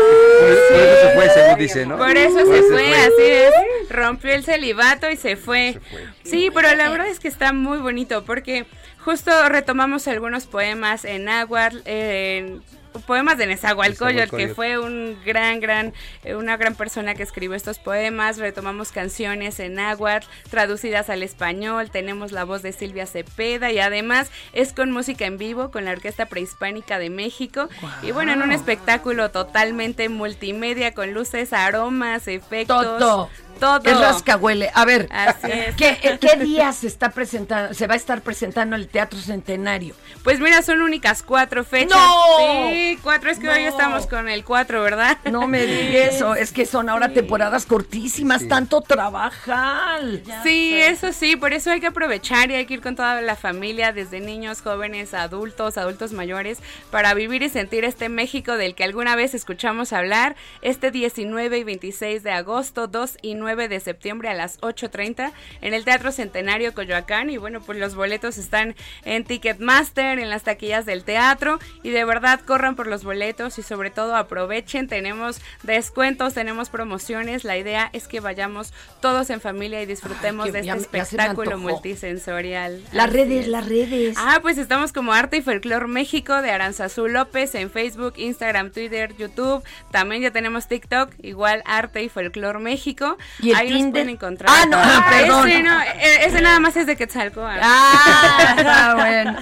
Speaker 4: Fue, según dice, ¿no?
Speaker 3: Por eso se fue. así es. rompió el celibato y se fue. Sí, pero la verdad es que está muy bonito porque justo retomamos algunos poemas en náhuatl, en poemas de Nezahualcóyotl, que fue un gran, gran, eh, una gran persona que escribió estos poemas. Retomamos canciones en náhuatl traducidas al español. Tenemos la voz de Silvia Cepeda y además es con música en vivo con la Orquesta Prehispánica de México. Y bueno, en un espectáculo totalmente multimedia con luces, aromas, efectos.
Speaker 2: Todo.
Speaker 3: Todo.
Speaker 2: Es rascahuele. A ver,
Speaker 3: Así es.
Speaker 2: ¿qué, eh, qué día se está presentando, se va a estar presentando el Teatro Centenario?
Speaker 3: Pues mira, son únicas cuatro fechas.
Speaker 2: ¡No!
Speaker 3: Sí, cuatro. Es que hoy estamos con el cuatro, ¿verdad?
Speaker 2: No me digas eso, es que son ahora temporadas cortísimas, tanto trabajar.
Speaker 3: Sí, eso sí, por eso hay que aprovechar y hay que ir con toda la familia, desde niños, jóvenes, adultos, adultos mayores, para vivir y sentir este México del que alguna vez escuchamos hablar, este 19 y 26 de agosto, 2 y 9 de septiembre a las 8.30 en el Teatro Centenario Coyoacán. Y bueno, pues los boletos están en Ticketmaster, en las taquillas del teatro, y de verdad corran por los boletos y sobre todo aprovechen, tenemos descuentos, tenemos promociones, la idea es que vayamos todos en familia y disfrutemos
Speaker 2: Ay,
Speaker 3: de este
Speaker 2: ya
Speaker 3: espectáculo multisensorial.
Speaker 2: Las
Speaker 3: Así
Speaker 2: redes,
Speaker 3: es.
Speaker 2: las redes.
Speaker 3: Ah, pues estamos como Arte y Folclor México de Aranzazú López en Facebook, Instagram, Twitter, YouTube. También ya tenemos TikTok, igual Arte y Folclor México.
Speaker 2: ¿Y el
Speaker 3: Ahí nos
Speaker 2: Tinder?
Speaker 3: pueden encontrar.
Speaker 2: Ah, no, ah, perdón.
Speaker 3: Ese, no, e- ese nada más es de Quetzalcóatl.
Speaker 2: Ah, bueno.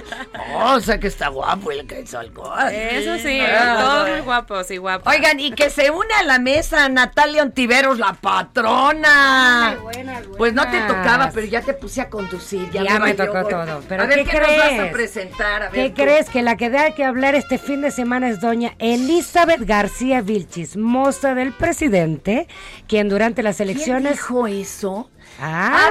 Speaker 2: Oh, o sea que está guapo el que salgo.
Speaker 3: Eso sí,
Speaker 2: Ah,
Speaker 3: todos muy guapos y guapos.
Speaker 2: Oigan, y que se une a la mesa Natalia Ontiveros, la patrona. Pues no te tocaba, pero ya te puse a conducir. Ya,
Speaker 18: Ya me tocó todo. Pero
Speaker 2: a ver,
Speaker 18: ¿qué,
Speaker 2: ¿qué,
Speaker 18: crees?
Speaker 2: nos vas a presentar? A ver,
Speaker 18: ¿Qué
Speaker 2: tú.
Speaker 18: crees? Que la que da que hablar este fin de semana es doña Elizabeth García Vilchis, moza del presidente, quien durante las elecciones...
Speaker 2: dijo eso?
Speaker 18: Ah,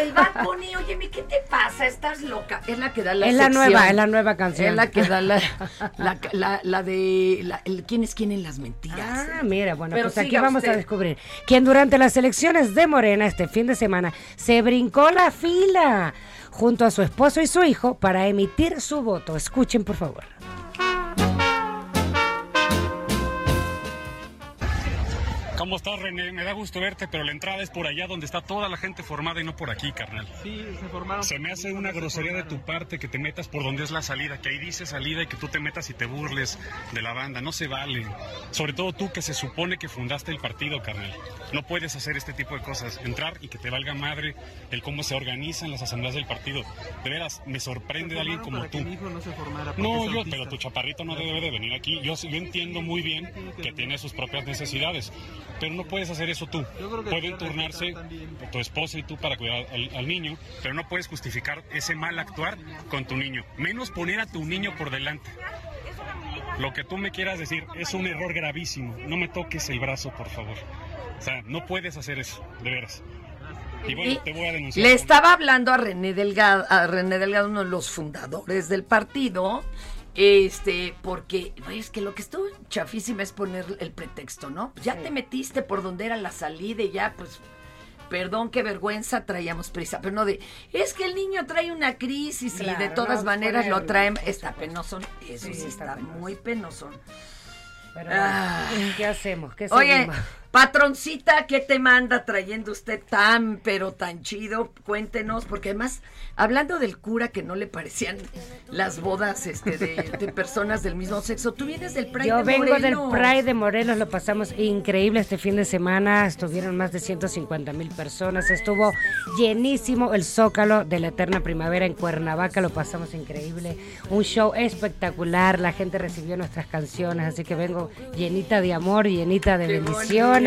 Speaker 2: el Bad Bunny, oye, ¿qué te pasa? Estás loca. Es la que da la
Speaker 18: es la nueva, es la nueva canción.
Speaker 2: Es la que da la, la, la- la de la- el quién es quién en las mentiras.
Speaker 18: Ah, mira, bueno,
Speaker 2: Pero
Speaker 18: pues aquí vamos a descubrir quien durante las elecciones de Morena este fin de semana se brincó la fila junto a su esposo y su hijo para emitir su voto. Escuchen, por favor.
Speaker 19: ¿Cómo estás, René? Me da gusto verte, pero la entrada es por allá donde está toda la gente formada y no por aquí, carnal.
Speaker 20: Sí, se formaron.
Speaker 19: Se me hace una grosería de tu parte que te metas por donde es la salida, que ahí dice salida y que tú te metas y te burles de la banda. No se vale. Sobre todo tú que se supone que fundaste el partido, carnal. No puedes hacer este tipo de cosas. Entrar y que te valga madre el cómo se organizan las asambleas del partido. De veras, me sorprende de alguien como
Speaker 20: para
Speaker 19: tú.
Speaker 20: que mi hijo no se formara. porque
Speaker 19: No, yo, pero tu chaparrito no debe de venir aquí. Yo, yo entiendo muy bien que tiene sus propias necesidades, pero no puedes hacer eso tú.
Speaker 20: Yo creo que
Speaker 19: Pueden turnarse tu esposa y tú para cuidar al, al niño, pero no puedes justificar ese mal actuar con tu niño. Menos poner a tu niño por delante. Lo que tú me quieras decir es un error gravísimo. No me toques el brazo, por favor. O sea, no puedes hacer eso, de veras. Y bueno,
Speaker 2: Y
Speaker 19: te voy a denunciar.
Speaker 2: Le estaba hablando a René Delgado, a René Delgado, uno de los fundadores del partido, este, porque güey, es que lo que estuvo chafísima es poner el pretexto, ¿no? Ya te metiste por donde era la salida y ya, pues, perdón, qué vergüenza, traíamos prisa, pero no de, es que el niño trae una crisis y de todas
Speaker 18: no
Speaker 2: maneras lo traen, está penoso, eso
Speaker 18: Sí,
Speaker 2: sí,
Speaker 18: está
Speaker 2: está muy penoso.
Speaker 18: Pero
Speaker 2: Ah.
Speaker 18: ¿qué hacemos? ¿Qué
Speaker 2: Oye,
Speaker 18: seguimos?
Speaker 2: Patroncita, ¿qué te manda trayendo usted tan, pero tan chido? Cuéntenos, porque además, hablando del cura que no le parecían las bodas este, de, de personas del mismo sexo, tú vienes del Pride
Speaker 18: Yo
Speaker 2: de
Speaker 18: vengo
Speaker 2: Morelos.
Speaker 18: del Pride de Morelos, lo pasamos increíble este fin de semana, estuvieron más de 150 mil personas, estuvo llenísimo el Zócalo de la Eterna Primavera en Cuernavaca, lo pasamos increíble, un show espectacular, la gente recibió nuestras canciones, así que vengo llenita de amor, llenita de bendiciones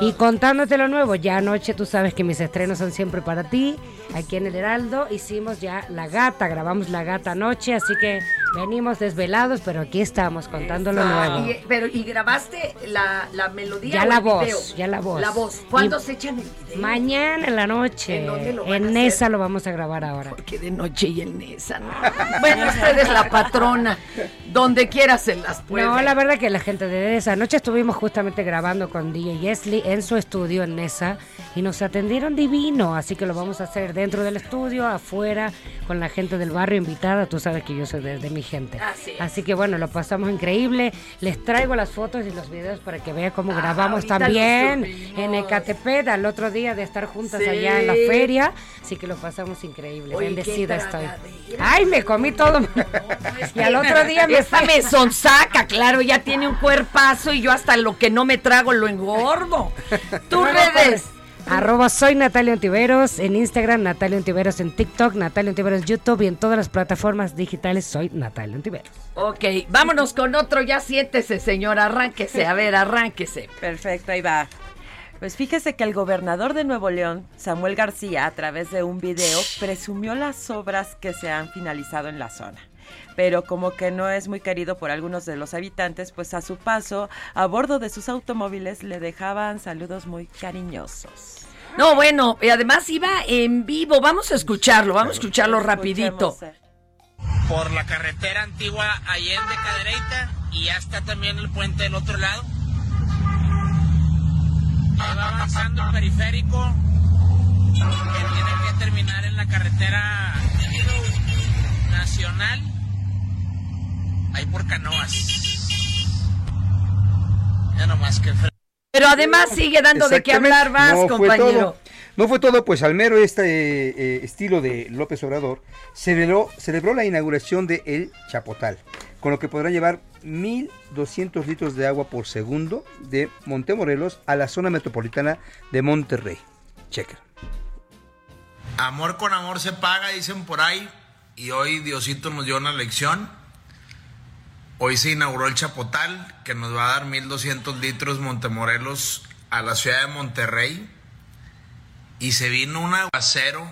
Speaker 18: y contándote lo nuevo, ya anoche tú sabes que mis estrenos son siempre para ti, aquí en el Heraldo hicimos ya La Gata, grabamos La Gata anoche, así que venimos desvelados, pero aquí estamos contando lo nuevo.
Speaker 2: y- pero, ¿y grabaste la, la melodía
Speaker 18: Ya
Speaker 2: o
Speaker 18: la
Speaker 2: el
Speaker 18: voz,
Speaker 2: video?
Speaker 18: ya la voz.
Speaker 2: La voz. ¿Cuándo
Speaker 18: Y
Speaker 2: se echan el video?
Speaker 18: Mañana en la noche.
Speaker 2: ¿En dónde lo van a
Speaker 18: En
Speaker 2: hacer?
Speaker 18: esa lo vamos a grabar ahora.
Speaker 2: Porque de noche y en esa, ¿no? Bueno, usted es la patrona. Donde quiera se las puede.
Speaker 18: No, la verdad que la gente de esa noche estuvimos justamente grabando con DJ Yesley en su estudio en Nesa y nos atendieron divino, así que lo vamos a hacer dentro del estudio, afuera, con la gente del barrio invitada, tú sabes que yo soy de, de mi gente.
Speaker 2: Así es.
Speaker 18: Así que bueno, lo pasamos increíble, les traigo las fotos y los videos para que vean cómo grabamos
Speaker 2: ahorita
Speaker 18: también en Ecatepec al otro día de estar juntas
Speaker 2: Sí.
Speaker 18: allá en la feria, así que lo pasamos increíble,
Speaker 2: Oye,
Speaker 18: bendecida estoy. Ay, me comí todo. y al otro día me
Speaker 2: Esta me sonsaca, claro, ya tiene un cuerpazo y yo hasta lo que no me trago lo engordo. Tus redes.
Speaker 18: Arroba soy Natalia Ontiveros en Instagram, Natalia Ontiveros en TikTok, Natalia Ontiveros en YouTube y en todas las plataformas digitales soy Natalia Ontiveros.
Speaker 2: Ok, vámonos con otro, ya siéntese, señor, arránquese, a ver, arránquese.
Speaker 8: Perfecto, ahí va. Pues fíjese que el gobernador de Nuevo León, Samuel García, a través de un video, presumió las obras que se han finalizado en la zona. Pero como que no es muy querido por algunos de los habitantes, pues a su paso, a bordo de sus automóviles, le dejaban saludos muy cariñosos.
Speaker 2: No, bueno, y además iba en vivo, vamos a escucharlo, vamos a escucharlo rapidito.
Speaker 21: por la carretera antigua Allende Cadereyta y ya está también el puente del otro lado. Ahí va avanzando el periférico que tiene que terminar en la carretera nacional, ahí por canoas. Ya nomás que
Speaker 2: Pero además sigue dando de qué hablar más,
Speaker 4: No
Speaker 2: compañero.
Speaker 4: todo. No fue todo, pues al mero este eh, eh, estilo de López Obrador, celebró, celebró la inauguración de El Chapotal, con lo que podrá llevar 1.200 litros de agua por segundo de Montemorelos a la zona metropolitana de Monterrey. Checa.
Speaker 21: Amor con amor se paga, dicen por ahí. Y hoy Diosito nos dio una lección. Hoy se inauguró el Chapotal, que nos va a dar 1200 litros Montemorelos a la ciudad de Monterrey. Y se vino un aguacero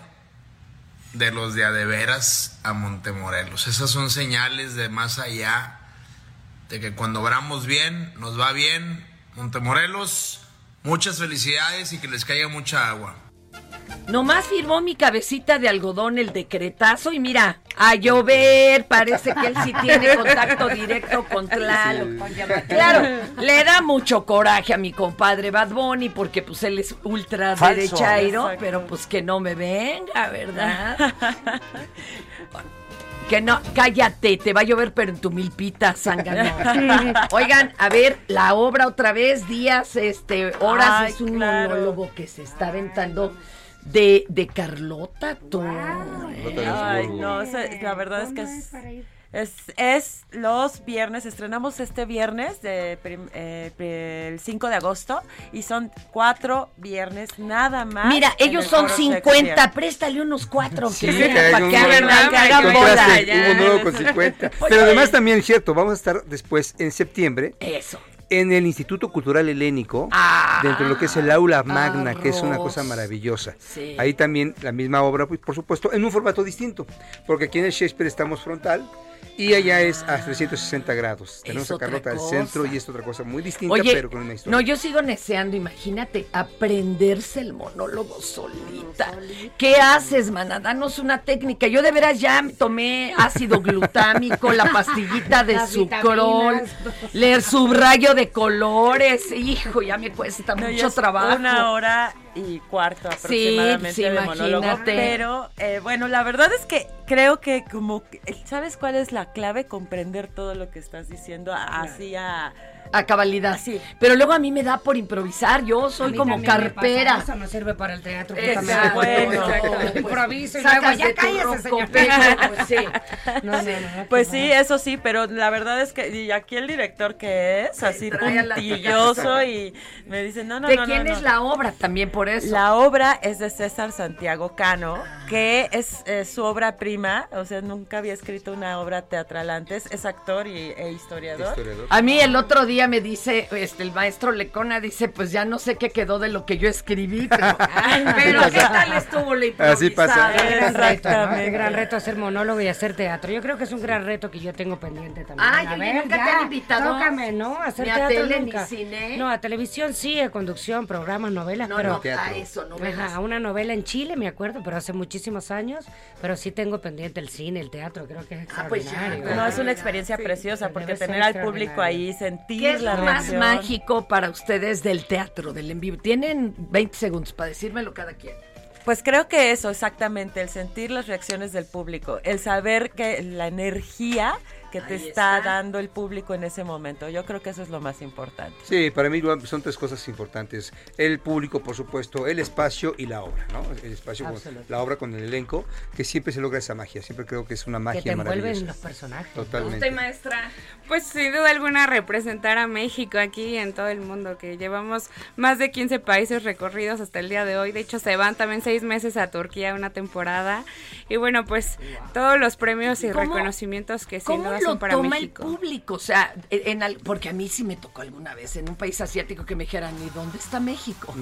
Speaker 21: de los de a de veras a Montemorelos. Esas son señales de más allá, de que cuando obramos bien, nos va bien. Montemorelos, muchas felicidades y que les caiga mucha agua.
Speaker 2: Nomás firmó mi cabecita de algodón el decretazo y mira, a llover, parece que él sí tiene contacto directo con Tlaloc. Claro, le da mucho coraje a mi compadre Bad Bunny porque pues él es ultra derechairo, pero pues que no me venga, ¿verdad? Que no, cállate, te va a llover pero en tu milpita, zángano. Oigan, a ver, la obra otra vez, días, este, horas,
Speaker 8: Ay,
Speaker 2: es un
Speaker 8: claro.
Speaker 2: monólogo que se está aventando de, de Carlota tú.
Speaker 8: Ay, no, la verdad es que es, es, es los viernes, estrenamos este viernes, de prim- eh, el 5 de agosto, y son cuatro viernes nada más.
Speaker 2: Mira, ellos
Speaker 8: el
Speaker 2: son
Speaker 8: Foro
Speaker 2: 50,
Speaker 8: Shakespeare.
Speaker 2: préstale unos cuatro,
Speaker 4: Sí,
Speaker 2: que para
Speaker 4: un
Speaker 2: que hagan,
Speaker 4: un monólogo con 50. Pero además también, cierto, vamos a estar después en septiembre.
Speaker 2: Eso.
Speaker 4: En el Instituto Cultural Helénico,
Speaker 2: Ah,
Speaker 4: dentro de lo que es el aula magna, que es una cosa maravillosa.
Speaker 2: Sí.
Speaker 4: Ahí también la misma obra, pues, por supuesto, en un formato distinto, porque aquí en el Shakespeare estamos frontal y allá es a 360 grados. Tenemos a Carlota al centro y es otra cosa muy distinta,
Speaker 2: Oye,
Speaker 4: pero con una historia.
Speaker 2: no, yo sigo deseando, imagínate, aprenderse el monólogo solita. ¿Qué haces, mana? Danos una técnica. Yo de veras ya tomé ácido glutámico, la pastillita de sucrol, leer subrayo de colores. Hijo, ya me cuesta
Speaker 8: No,
Speaker 2: mucho trabajo.
Speaker 8: Una hora y cuarto aproximadamente
Speaker 2: sí,
Speaker 8: de monólogo.
Speaker 2: imagínate.
Speaker 8: Pero eh, bueno, la verdad es que creo que como ¿sabes cuál es la clave? Comprender todo lo que estás diciendo así a
Speaker 2: a cabalidad. Pero luego a mí me da por improvisar. Yo soy
Speaker 18: mí
Speaker 2: como
Speaker 18: también me
Speaker 2: carpera.
Speaker 18: pasa, Eso no sirve para el teatro.
Speaker 2: Exacto, bueno,
Speaker 18: Yo improviso y luego ya
Speaker 2: de
Speaker 18: cállese, señor.
Speaker 2: pues sí.
Speaker 18: No, no, no,
Speaker 8: Pues sí,
Speaker 18: mal.
Speaker 8: eso sí, pero la verdad es que y aquí el director que es así puntilloso y me dice, no, no,
Speaker 2: ¿De
Speaker 8: no,
Speaker 2: quién
Speaker 8: no,
Speaker 2: es
Speaker 8: no.
Speaker 2: la obra también por eso?
Speaker 8: La obra es de César Santiago Cano, que es, eh, su obra prima, o sea, nunca había escrito una obra teatral antes, es actor y, e historiador.
Speaker 2: A mí el otro día me dice, este, el maestro Lecona dice, pues ya no sé qué quedó de lo que yo escribí, pero, pero ¿qué tal estuvo la improvisada?
Speaker 4: Así pasa.
Speaker 18: Gran reto, ¿no? Qué
Speaker 8: Exactamente.
Speaker 18: gran reto hacer monólogo y hacer teatro. Yo creo que es un gran reto que yo tengo pendiente también.
Speaker 2: Ay,
Speaker 18: a ver,
Speaker 2: ¿nunca te han invitado?
Speaker 18: Tócame, ¿no? A hacer
Speaker 2: Ni a
Speaker 18: teatro
Speaker 2: tele, ni
Speaker 18: nunca.
Speaker 2: cine.
Speaker 18: No, a televisión sí, a conducción, programas, novelas,
Speaker 2: No,
Speaker 18: pero...
Speaker 2: no, a eso, novelas.
Speaker 18: Ajá, una novela en Chile, me acuerdo, pero hace muchísimo muchísimos años, pero sí tengo pendiente el cine, el teatro, creo que es extraordinario.
Speaker 8: No, es una experiencia preciosa porque tener al público ahí, sentir
Speaker 2: ¿Qué es lo más mágico para ustedes del teatro, del en vivo? Tienen 20 segundos para decírmelo cada quien.
Speaker 8: Pues creo que eso, exactamente, el sentir las reacciones del público, el saber que la energía que te está,
Speaker 2: está.
Speaker 8: dando el público en ese momento, yo creo que eso es lo más importante.
Speaker 4: Sí, para mí son tres cosas importantes. El público, por supuesto, el espacio y la obra, ¿no? El espacio, con- la obra con el elenco, que siempre se logra esa magia. Siempre creo que es una magia
Speaker 18: que te envuelven
Speaker 4: maravillosa.
Speaker 18: los personajes.
Speaker 4: Totalmente.
Speaker 2: maestra?
Speaker 3: Pues sin duda alguna representar a México aquí en todo el mundo, que llevamos más de 15 países recorridos hasta el día de hoy. De hecho, se van también seis meses a Turquía una temporada. Y bueno, pues todos los premios y
Speaker 2: ¿Cómo-
Speaker 3: reconocimientos que sin
Speaker 2: ¿Cómo
Speaker 3: duda
Speaker 2: lo
Speaker 3: para
Speaker 2: toma
Speaker 3: México.
Speaker 2: el público? O sea, en, al- porque a mí sí me tocó alguna vez en un país asiático que me dijeran, ¿y dónde está México?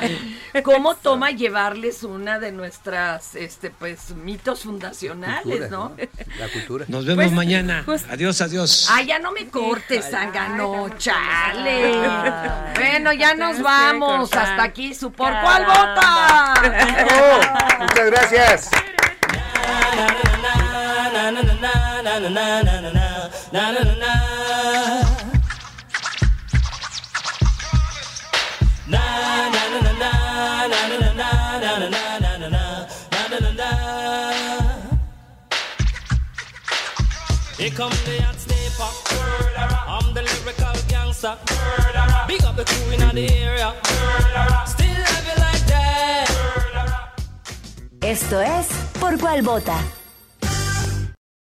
Speaker 2: ¿Cómo toma llevarles una de nuestras, este, pues, mitos fundacionales,
Speaker 4: Cultura,
Speaker 2: no?
Speaker 4: La cultura.
Speaker 15: Nos vemos
Speaker 2: Pues,
Speaker 15: mañana.
Speaker 2: pues-
Speaker 15: adiós, adiós.
Speaker 2: Ay, ya no me cortes, Zangano, chale.
Speaker 8: Ay.
Speaker 2: Bueno, ya nos vamos. Hasta aquí su por cuál vota.
Speaker 4: Muchas gracias.
Speaker 22: Here the hot stepper. I'm the lyrical gangster. Big up the crew in the area. Still love you like that.
Speaker 6: Esto es Por cuál vota.